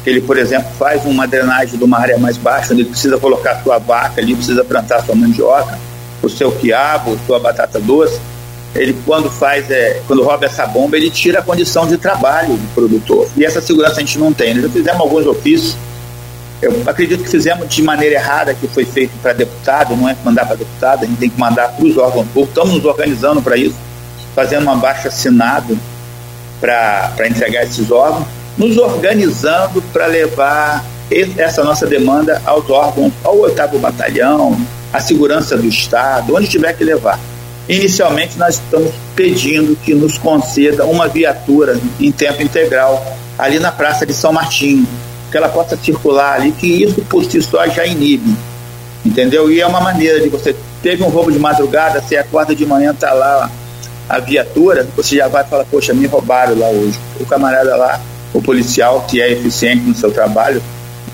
que ele, por exemplo, faz uma drenagem de uma área mais baixa, onde ele precisa colocar sua vaca ali, precisa plantar sua mandioca, o seu quiabo, sua batata doce, ele quando faz, é, quando rouba essa bomba, ele tira a condição de trabalho do produtor. E essa segurança a gente não tem. Nós já fizemos alguns ofícios. Eu acredito que fizemos de maneira errada, que foi feito para deputado, não é mandar para deputado, a gente tem que mandar para os órgãos públicos. Estamos nos organizando para isso, fazendo uma baixa assinado para entregar esses órgãos, nos organizando para levar essa nossa demanda aos órgãos, ao oitavo batalhão, à segurança do Estado, onde tiver que levar. Inicialmente, nós estamos pedindo que nos conceda uma viatura em tempo integral ali na Praça de São Martinho, que ela possa circular ali, que isso por si só já inibe, entendeu? E é uma maneira de você teve um roubo de madrugada, você acorda de manhã, tá lá a viatura, você já vai falar, poxa, me roubaram lá hoje. O camarada lá, o policial que é eficiente no seu trabalho,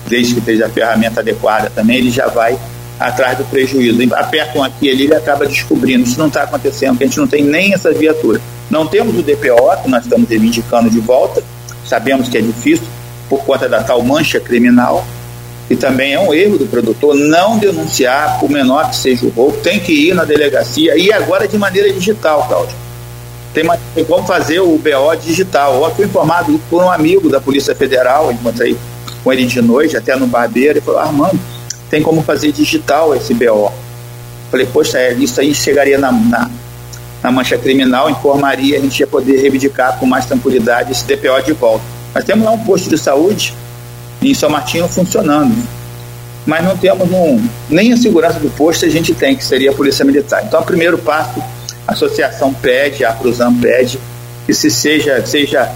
desde que esteja a ferramenta adequada também, ele já vai atrás do prejuízo. Apertam aqui ali ele acaba descobrindo. Isso não está acontecendo, porque a gente não tem nem essa viatura. Não temos o DPO, que nós estamos reivindicando de volta, sabemos que é difícil por conta da tal mancha criminal, e também é um erro do produtor não denunciar, por menor que seja o roubo, tem que ir na delegacia, e agora de maneira digital, Cláudio. Tem, como fazer o BO digital. Eu fui informado por um amigo da Polícia Federal, encontrei com ele de noite, até no barbeiro, e falou, Armando, tem como fazer digital esse BO. Falei, poxa, é, isso aí chegaria na, na, na mancha criminal, informaria, a gente ia poder reivindicar com mais tranquilidade esse DPO de volta. Nós temos lá um posto de saúde em São Martinho funcionando, mas não temos um, nem a segurança do posto a gente tem, que seria a Polícia Militar. Então, o primeiro passo, a associação pede, a Cruzam pede, que se seja, seja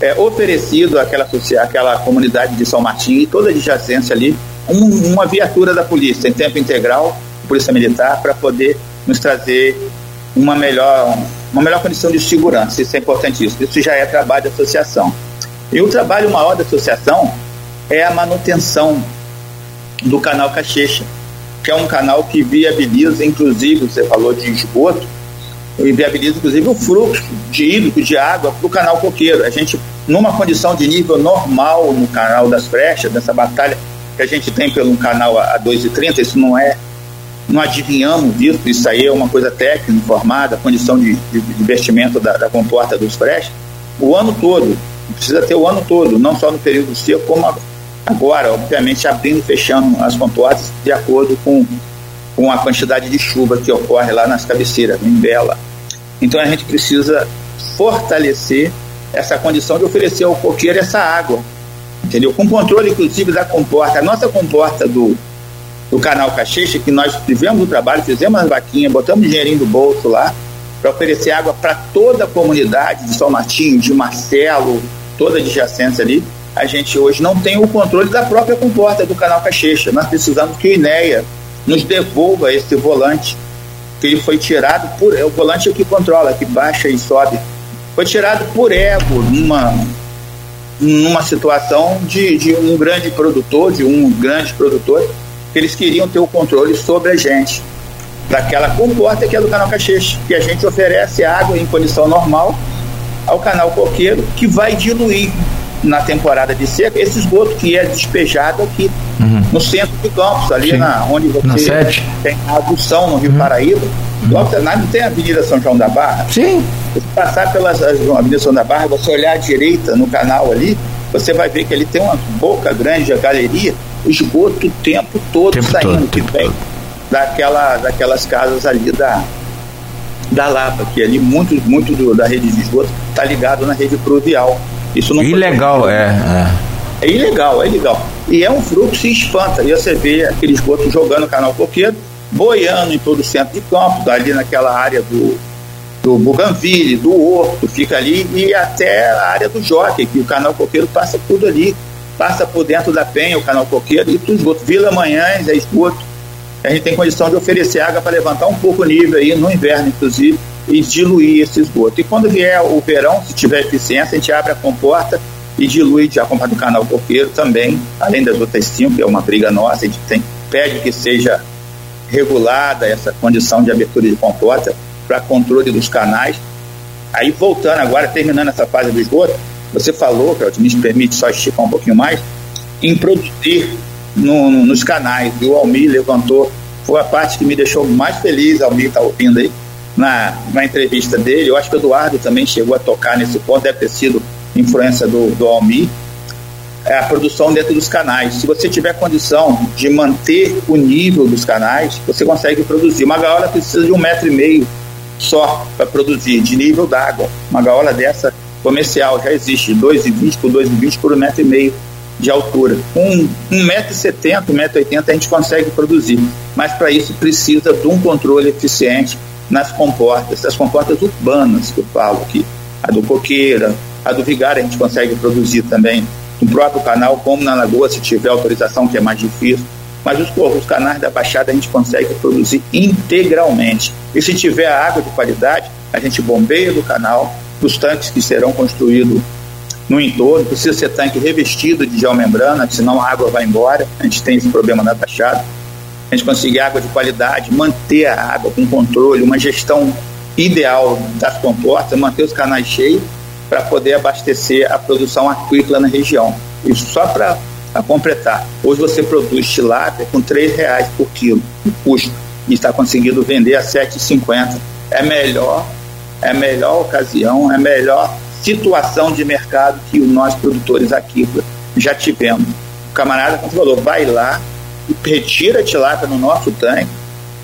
é, oferecido àquela, àquela comunidade de São Martinho e toda a adjacência ali um, uma viatura da polícia em tempo integral, Polícia Militar, para poder nos trazer uma melhor, uma melhor condição de segurança. Isso é importantíssimo. Isso já é trabalho da associação. E o trabalho maior da associação é a manutenção do canal Cachecha, que é um canal que viabiliza, inclusive, você falou de esgoto, viabiliza, inclusive, o fluxo de hídrico, de água para o canal Coqueiro. A gente, numa condição de nível normal no canal das Frechas, nessa batalha que a gente tem pelo canal a 2,30, isso não é não adivinhamos disso, isso aí é uma coisa técnica, informada, condição de, de, de investimento da, da, comporta dos freixos, o ano todo, precisa ter o ano todo, não só no período seco, como agora, obviamente abrindo e fechando as comportas de acordo com, com a quantidade de chuva que ocorre lá nas cabeceiras, em Bela. Então a gente precisa fortalecer essa condição de oferecer ao coqueiro essa água, entendeu? Com controle, inclusive, da comporta. A nossa comporta do, do canal Caxixa, que nós tivemos o trabalho, fizemos as vaquinhas, botamos dinheirinho do bolso lá para oferecer água para toda a comunidade de São Martinho, de Marcelo, toda a adjacência ali. A gente hoje não tem o controle da própria comporta do canal Caxixa. Nós precisamos que o INEA nos devolva esse volante, que ele foi tirado por. O volante é o que controla, que baixa e sobe. Foi tirado por ego, numa, numa situação de, de um grande produtor, de um grande produtor, eles queriam ter o controle sobre a gente, daquela comporta que é do canal Caxixe, que a gente oferece água em condição normal ao canal Coqueiro, que vai diluir na temporada de seca esse esgoto que é despejado aqui uhum. no centro de Campos, ali na, onde você na tem a adução no Rio uhum. Paraíba. Uhum. Logo, não tem a Avenida São João da Barra? Sim. Se passar pela Avenida São João da Barra, você olhar à direita no canal ali, você vai ver que ele tem uma boca grande, a galeria, esgoto o tempo todo tempo saindo, todo, que vem daquela, daquelas casas ali da, da Lapa, que ali muito, muito do, da rede de esgoto está ligado na rede pluvial. Isso não ilegal, é, é. É ilegal, é ilegal. E é um fluxo e espanta. E você vê aquele esgoto jogando o canal Coqueiro, boiando em todo o centro de campo, ali naquela área do, do Buganville, do Horto, fica ali, e até a área do Jockey, que o canal Coqueiro passa tudo ali passa por dentro da penha, o canal Coqueiro e tudo esgoto. Vila Manhães é esgoto. A gente tem condição de oferecer água para levantar um pouco o nível aí, no inverno, inclusive, e diluir esse esgoto. E quando vier o verão, se tiver eficiência, a gente abre a comporta e dilui já a do canal Coqueiro também, além das outras cinco, que é uma briga nossa, a gente tem, pede que seja regulada essa condição de abertura de comporta para controle dos canais. Aí voltando agora, terminando essa fase do esgoto, você falou, Claudio, me permite só esticar um pouquinho mais, em produzir no, no, nos canais. E o Almir levantou, foi a parte que me deixou mais feliz, Almir está ouvindo aí, na, na entrevista dele. Eu acho que o Eduardo também chegou a tocar nesse ponto, deve ter sido influência do, do Almir. É a produção dentro dos canais. Se você tiver condição de manter o nível dos canais, você consegue produzir. Uma gaiola precisa de um metro e meio só para produzir, de nível d'água. Uma gaiola dessa comercial já existe, 2,20 por 2,20 por um metro e meio de altura. Com 1,70m, 1,80m a gente consegue produzir, mas para isso precisa de um controle eficiente nas comportas, as comportas urbanas que eu falo aqui, a do Coqueira, a do Vigário a gente consegue produzir também no próprio canal, como na Lagoa, se tiver autorização, que é mais difícil. Mas os, os canais da Baixada a gente consegue produzir integralmente. E se tiver água de qualidade, a gente bombeia do canal, dos tanques que serão construídos no entorno, precisa ser tanque revestido de geomembrana, senão a água vai embora. A gente tem esse problema na taxada. A gente conseguir água de qualidade, manter a água com controle, uma gestão ideal das comportas, manter os canais cheios para poder abastecer a produção aquícola na região. Isso só para completar. Hoje você produz tilápia com R$ reais por quilo, o custo, e está conseguindo vender a R$ 7,50. É melhor é melhor ocasião, é melhor situação de mercado que nós produtores aqui já tivemos. O camarada, como falou, vai lá retira a tilápia no nosso tanque,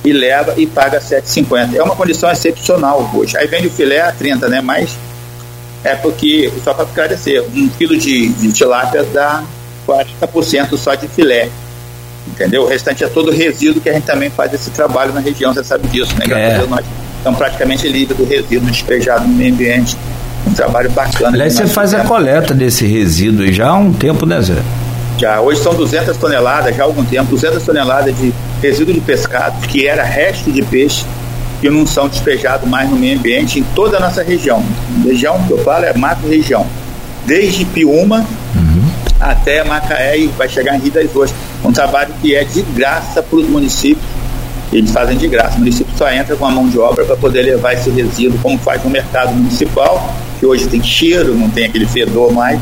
e leva e paga 7,50. É uma condição excepcional hoje. Aí vende o filé a 30, né? Mas é porque, só para esclarecer, um quilo de, de tilápia dá 40% só de filé. Entendeu? O restante é todo resíduo que a gente também faz esse trabalho na região, você sabe disso, né? Graças É. a Deus nós estamos praticamente livres do resíduo despejado no meio ambiente. Um trabalho bacana. Aliás, você faz a coleta desse resíduo já há um tempo, né, Zé? Já, hoje são 200 toneladas, já há algum tempo, 200 toneladas de resíduo de pescado, que era resto de peixe, que não são despejados mais no meio ambiente em toda a nossa região. Região que eu falo é macro região. Desde Piúma até Macaé e vai chegar em Rio das Ostras. Um trabalho que é de graça para os municípios. Eles fazem de graça. O município só entra com a mão de obra para poder levar esse resíduo, como faz no mercado municipal, que hoje tem cheiro, não tem aquele fedor mais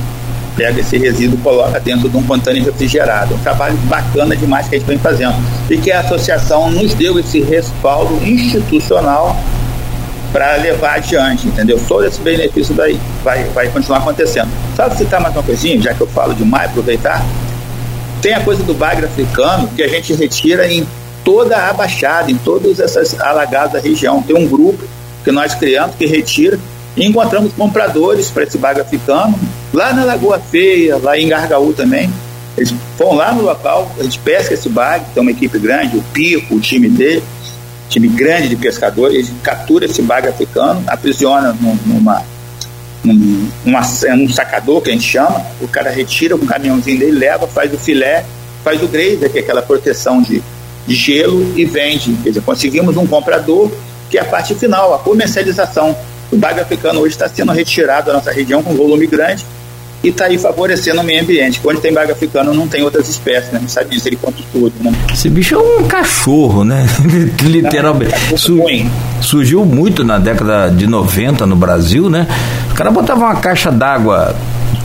pega esse resíduo e coloca dentro de um contêiner refrigerado. Um trabalho bacana demais que a gente vem fazendo. E que a associação nos deu esse respaldo institucional para levar adiante, entendeu? Todo esse benefício daí vai, vai continuar acontecendo. Só citar mais uma coisinha, já que eu falo demais, aproveitar. Tem a coisa do bagre africano que a gente retira em toda a Baixada, em todas essas alagadas da região. Tem um grupo que nós criamos que retira e encontramos compradores para esse bagre africano lá na Lagoa Feia, lá em Gargaú também. Eles vão lá no local, a gente pesca esse bagre, tem uma equipe grande, o Pico, o time dele, time grande de pescadores, eles capturam esse bagre africano, aprisiona num- numa num, numa, num sacador que a gente chama, o cara retira com um caminhãozinho dele, leva, faz o filé, faz o grazer, que é aquela proteção de, de gelo, e vende. Quer dizer, conseguimos um comprador, que é a parte final, a comercialização. O bagre africano hoje está sendo retirado da nossa região com volume grande e está aí favorecendo o meio ambiente. Onde tem bagre africano não tem outras espécies, né? Não sabe disso, ele conta tudo, né? Esse bicho é um cachorro, né? Literalmente. É Su- ruim. surgiu muito na década de 90 no Brasil, né? O cara botava uma caixa d'água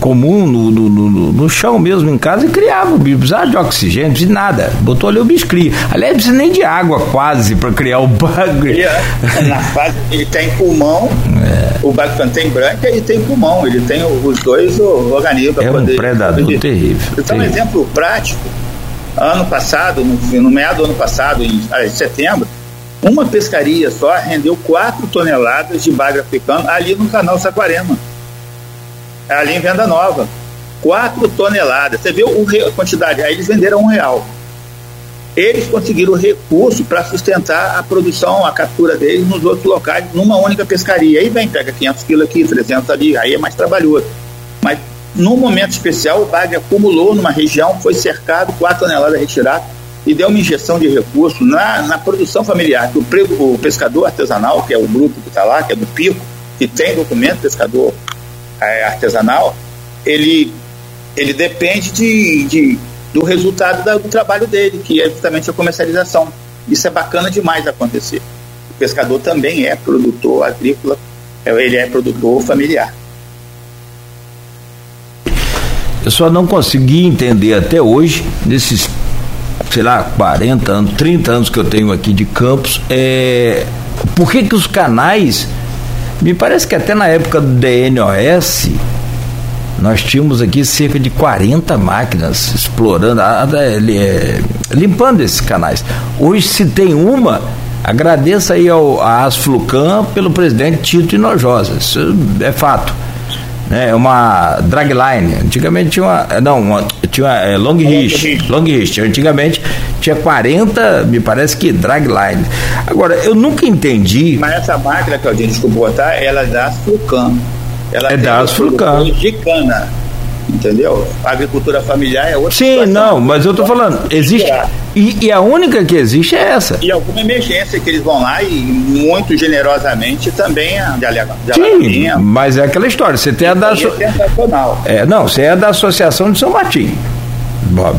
comum no, no, no- no chão mesmo em casa e criava o bicho. Precisava de oxigênio, de nada. Botou ali o bicho cria. Aliás, não precisa nem de água quase para criar o. Ele, é, na fase, ele tem pulmão, É. o bagre tem branca e tem pulmão. Ele tem os dois o, organismos. É um poder- predador poder- terrível, Então, um exemplo prático. Ano passado, no, no meado do ano passado, em, ah, em setembro, uma pescaria só rendeu 4 toneladas de bagre africano ali no canal Saquarema. Ali em Venda Nova. 4 toneladas. Você re- a quantidade. Aí eles venderam um real. Eles conseguiram recurso para sustentar a produção, a captura deles nos outros locais, numa única pescaria. Aí vem, pega 500 quilos aqui, 300 ali, aí é mais trabalhoso. Mas num momento especial, o bagre acumulou numa região, foi cercado, 4 toneladas retiradas, e deu uma injeção de recurso na, na produção familiar. O, o pescador artesanal, que é o grupo que está lá, que é do Pico, que tem documento pescador é, artesanal, ele, ele depende de, de- do resultado da- do trabalho dele, que é justamente a comercialização. Isso é bacana demais acontecer. O pescador também é produtor agrícola, é, ele é produtor familiar. Eu só não consegui entender até hoje, nesses, sei lá, 40 anos, 30 anos que eu tenho aqui de Campos, é, por que, que os canais, me parece que até na época do DNOS, nós tínhamos aqui cerca de 40 máquinas explorando, a- a- é, limpando esses canais. Hoje, se tem uma, agradeça aí ao, à Asflucan pelo presidente Tito Inojosa. Isso é fato. né? É uma dragline. Antigamente tinha uma. não, uma, tinha é, long reach. Long. Antigamente tinha 40, me parece que dragline. Agora, eu nunca entendi. Mas essa máquina, Claudinho, desculpa botar, ela é da Asflucan. Ela É da produtores De cana. Entendeu? A agricultura familiar é outra Sim, não, mas eu tô falando, existe. E, e a única que existe é essa. E alguma emergência que eles vão lá e muito generosamente também a de Alega- de Sim, mas é aquela história. Você tem a da. Asso- é. É, não, você é da Associação de São Martim.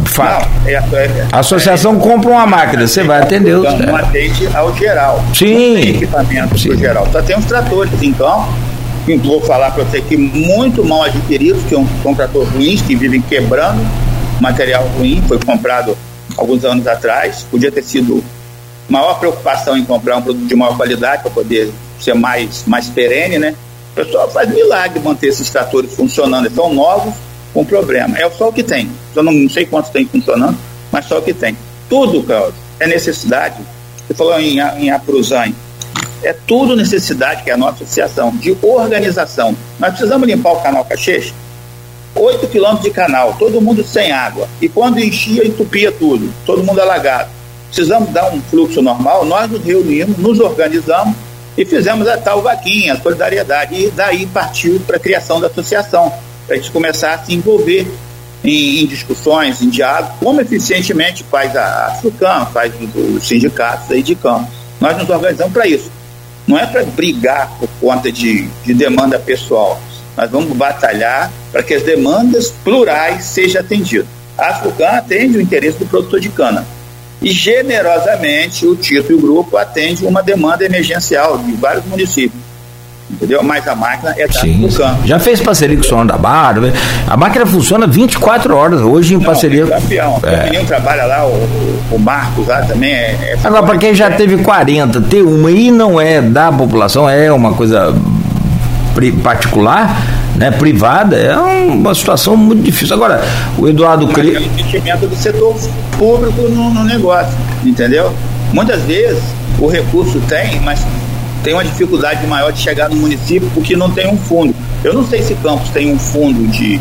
Fato. Não, é, é, A associação compra uma máquina, você vai atender os. Então, não é. atende ao geral. Sim. Equipamento para geral. Só tem os tratores que Vou falar para você que muito mal adquiridos, que são tratores ruins, que vivem quebrando material ruim, foi comprado alguns anos atrás. Podia ter sido maior preocupação em comprar um produto de maior qualidade para poder ser mais, mais perene, né? O pessoal faz milagre manter esses tratores funcionando. São novos com problema. É só o que tem. Eu não, não sei quantos tem funcionando, mas só o que tem. Tudo, Cláudio, é necessidade Você falou em, em Apruzane. É tudo necessidade que é a nossa associação de organização. Nós precisamos limpar o canal Caxês, 8 quilômetros de canal, todo mundo sem água. E quando enchia, entupia tudo, todo mundo alagado. Precisamos dar um fluxo normal, nós nos reunimos, nos organizamos e fizemos a tal vaquinha, a solidariedade. E daí partiu para a criação da associação, para a gente começar a se envolver em, em, discussões, em diálogo, como eficientemente faz a, a FUCAM, faz os sindicatos aí de campo. Nós nos organizamos para isso. Não é para brigar por conta de, de demanda pessoal. Nós vamos batalhar para que as demandas plurais sejam atendidas. A FUCAM atende o interesse do produtor de cana e generosamente o Tito e o grupo atende uma demanda emergencial de vários municípios. Entendeu? Mas a máquina é da Sim, Já fez parceria com o Sono da Barra? Né? A máquina funciona 24 horas hoje em Não, parceria. É campeão. É. O menino trabalha lá, o, o Marcos lá também é. é Agora, para quem já teve 40, ter uma e não é da população, é uma coisa particular, né, privada, é uma situação muito difícil. Agora, o Eduardo Cri... É o investimento do setor público no, no negócio, entendeu? Muitas vezes o recurso tem, mas tem uma dificuldade maior de chegar no município porque não tem um fundo. Eu não sei se Campos tem um fundo de,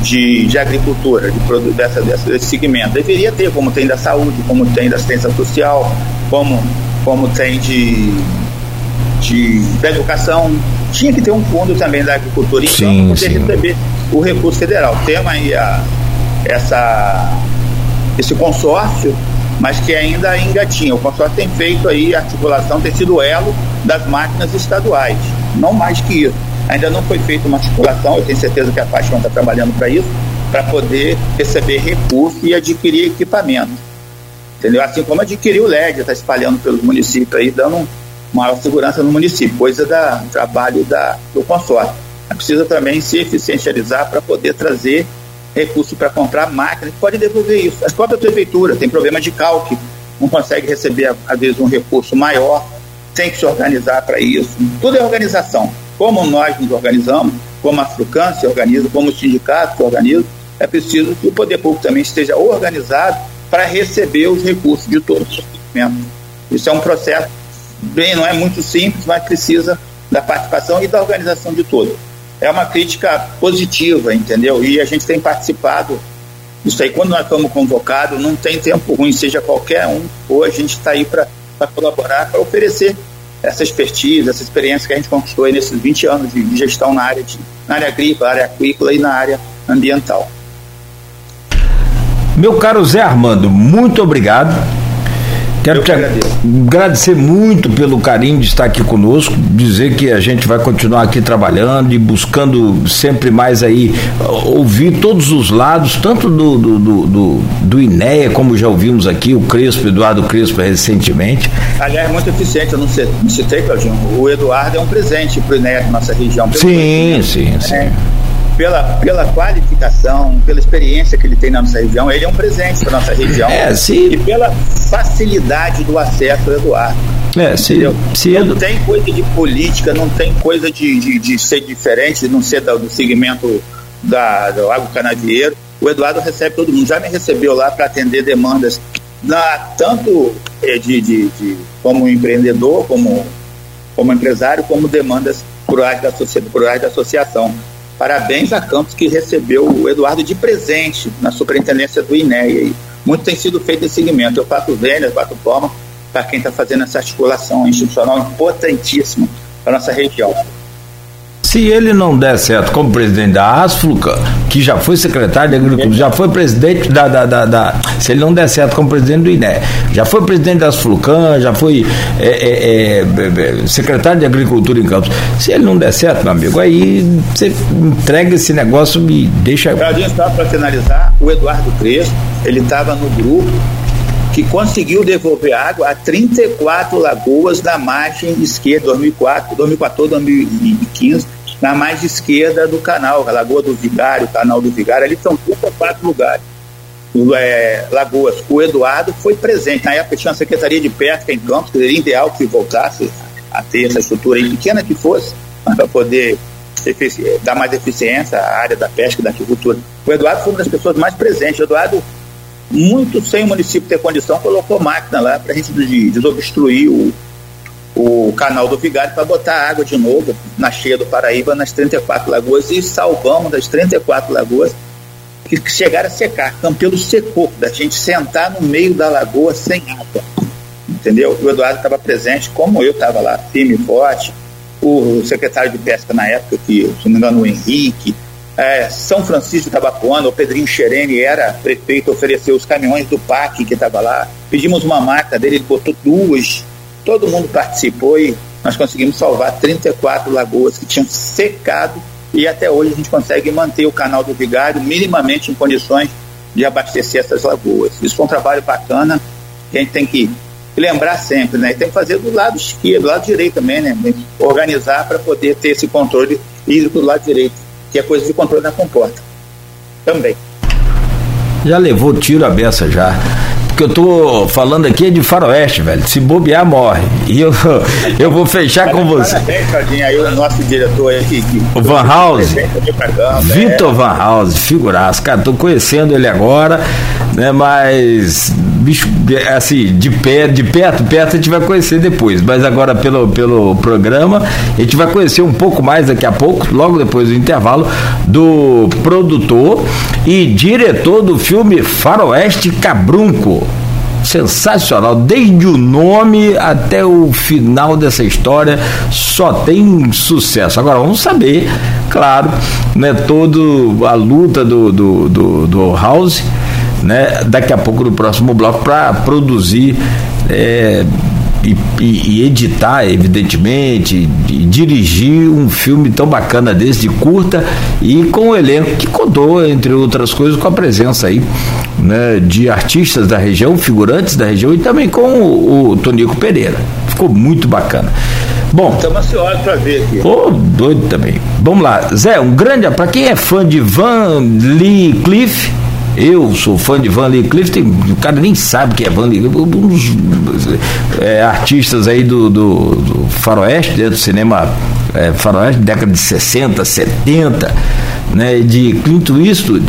de, de agricultura, de dessa, dessa, desse segmento. Deveria ter, como tem da saúde, como tem da assistência social, como, como tem de, de, da educação tinha que ter um fundo também da agricultura então sim, poder sim. receber o recurso federal. Temos aí a, essa, esse consórcio, mas que ainda engatinha. O consórcio tem feito aí articulação, tem sido elo das máquinas estaduais, não mais que isso. Ainda não foi feita uma articulação, eu tenho certeza que a Paixão está trabalhando para isso, para poder receber recurso e adquirir equipamento. Entendeu? Assim como adquirir o LED, está espalhando pelos municípios aí, dando maior segurança no município, coisa da, trabalho da, do consórcio. Precisa também se eficientizar para poder trazer recurso para comprar máquinas, pode devolver isso. As próprias prefeituras têm problema de cálculo, não consegue receber, às vezes, um recurso maior, tem que se organizar para isso. Tudo é organização. Como nós nos organizamos, como a Frucan se organiza, como os sindicatos se organizam, é preciso que o poder público também esteja organizado para receber os recursos de todos. Isso é um processo bem, não é muito simples, mas precisa da participação e da organização de todos. É uma crítica positiva, entendeu? E a gente tem participado isso aí. Quando nós estamos convocados, não tem tempo ruim, seja qualquer um, ou a gente está aí para colaborar, para oferecer essa expertise, essa experiência que a gente conquistou nesses 20 anos de, gestão na área, de, na área agrícola, área aquícola e na área ambiental. Meu caro Zé Armando, muito obrigado Quero te agradecer muito pelo carinho de estar aqui conosco, dizer que a gente vai continuar aqui trabalhando e buscando sempre mais aí ouvir todos os lados, tanto do, do, do, do, do INEA, como já ouvimos aqui, o Crespo, Eduardo Crespo recentemente. Aliás, muito eficiente, eu não citei, Claudinho, o Eduardo é um presente para o INEA da nossa região. Sim, sim, sim. É pela, pela qualificação, pela experiência que ele tem na nossa região, ele é um presente para nossa região. É, se... E pela facilidade do acesso, Eduardo. É, se, se não tem coisa de política, não tem coisa de, de, de ser diferente, de não ser do, do segmento da, do Água Canavieiro. O Eduardo recebe todo mundo. Já me recebeu lá para atender demandas, na, tanto é, de, de, de, como empreendedor, como, como empresário, como demandas plurais da, da associação. Parabéns a Campos que recebeu o Eduardo de presente na superintendência do INEA. Muito tem sido feito esse segmento. Eu faço velhas, bato palma para quem está fazendo essa articulação institucional importantíssima para nossa região. Se ele não der certo como presidente da Asfluca, que já foi secretário de Agricultura, já foi presidente da, da, da, da, Se ele não der certo como presidente do INE, já foi presidente da Asflucan, já foi é, é, é, secretário de Agricultura em Campos. Se ele não der certo, meu amigo, aí você entrega esse negócio e deixa. Para finalizar, o Eduardo Crespo, ele estava no grupo que conseguiu devolver água a 34 lagoas da margem esquerda, 2004, 2014, 2015 na mais esquerda do canal, a Lagoa do Vigário, o canal do Vigário, ali são três ou quatro lugares. É, Lagoas, o Eduardo foi presente. Na época tinha uma Secretaria de Pesca em Campos, que seria ideal que voltasse a ter essa estrutura aí, pequena que fosse, para poder dar mais eficiência à área da pesca e da agricultura. O Eduardo foi uma das pessoas mais presentes. O Eduardo muito sem o município ter condição, colocou máquina lá para a gente desobstruir o, o canal do Vigário para botar água de novo na cheia do Paraíba nas 34 lagoas e salvamos das 34 lagoas que chegaram a secar. Campelo secou, da gente sentar no meio da lagoa sem água. Entendeu? O Eduardo estava presente, como eu estava lá, firme e forte. O secretário de Pesca na época, que, se não me engano, o Henrique, é, São Francisco de Tabapuana, o Pedrinho Xerene era prefeito, ofereceu os caminhões do PAC que estava lá. Pedimos uma marca dele, ele botou duas. Todo mundo participou e nós conseguimos salvar 34 lagoas que tinham secado e até hoje a gente consegue manter o canal do Vigário minimamente em condições de abastecer essas lagoas. Isso foi um trabalho bacana que a gente tem que lembrar sempre, né? E tem que fazer do lado esquerdo, do lado direito também, né? Organizar para poder ter esse controle hídrico do lado direito que é coisa de controle da comporta. Também. Já levou tiro a beça já que eu tô falando aqui é de faroeste, velho. Se bobear, morre. E eu, eu vou fechar com você. Parabéns, Aí o nosso diretor aqui. o Van House. Vitor é. Van House, figuraço. Cara, tô conhecendo ele agora, né? Mas, bicho, assim, de pé, de perto, perto a gente vai conhecer depois. Mas agora pelo, pelo programa, a gente vai conhecer um pouco mais daqui a pouco, logo depois do intervalo, do produtor e diretor do filme Faroeste Cabrunco sensacional, desde o nome até o final dessa história, só tem sucesso. Agora vamos saber, claro, né, todo a luta do, do, do, do House, né, daqui a pouco no próximo bloco para produzir é, e, e, editar, evidentemente, e dirigir um filme tão bacana desse, de curta, e com o elenco que contou, entre outras coisas, com a presença aí né, de artistas da região, figurantes da região, e também com o, o Tonico Pereira. Ficou muito bacana. Bom. Estamos ansiosos para ver aqui. Pô, doido também. Vamos lá. Zé, um grande. Para quem é fã de Van Lee Cliff, eu sou fã de Van Lee Clifton, o cara nem sabe que é Van Lee uns é, artistas aí do, do, do faroeste, dentro do cinema é, faroeste, década de 60, 70, né, de Clint Eastwood,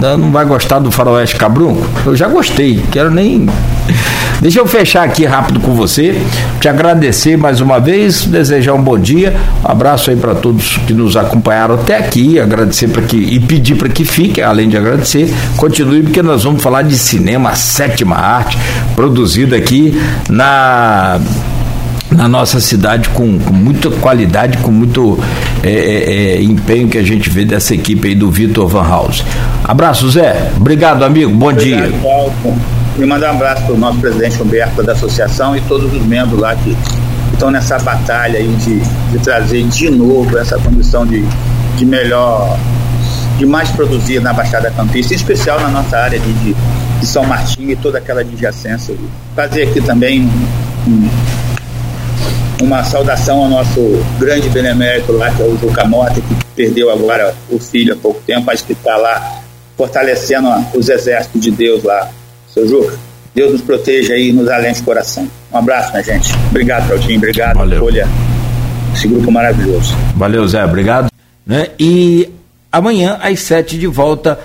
não vai gostar do faroeste cabrunco? Eu já gostei, quero nem Deixa eu fechar aqui rápido com você, te agradecer mais uma vez, desejar um bom dia, um abraço aí para todos que nos acompanharam até aqui, agradecer para que e pedir para que fique, além de agradecer, continue porque nós vamos falar de cinema, sétima arte, produzido aqui na na nossa cidade com, com, muita qualidade, com muito é, é, é, empenho que a gente vê dessa equipe aí do Vitor Van House. Abraço, Zé. Obrigado, amigo. Bom Obrigado, dia. Paulo. E mandar um abraço para o nosso presidente Humberto da associação e todos os membros lá que estão nessa batalha aí de, de trazer de novo essa condição de, de melhor, de mais produzir na Baixada Campista, em especial na nossa área de, de, de São Martinho e toda aquela adjacência. Fazer aqui também um, uma saudação ao nosso grande benemérito lá, que é o Juca Mota, que perdeu agora o filho há pouco tempo, mas que está lá fortalecendo os exércitos de Deus lá seu Juca. Deus nos proteja aí e nos alente o coração. Um abraço, minha gente. Obrigado, Claudinho. Obrigado, Valeu. Folha. Esse grupo maravilhoso. Valeu, Zé. Obrigado. Né? E amanhã, às sete, de volta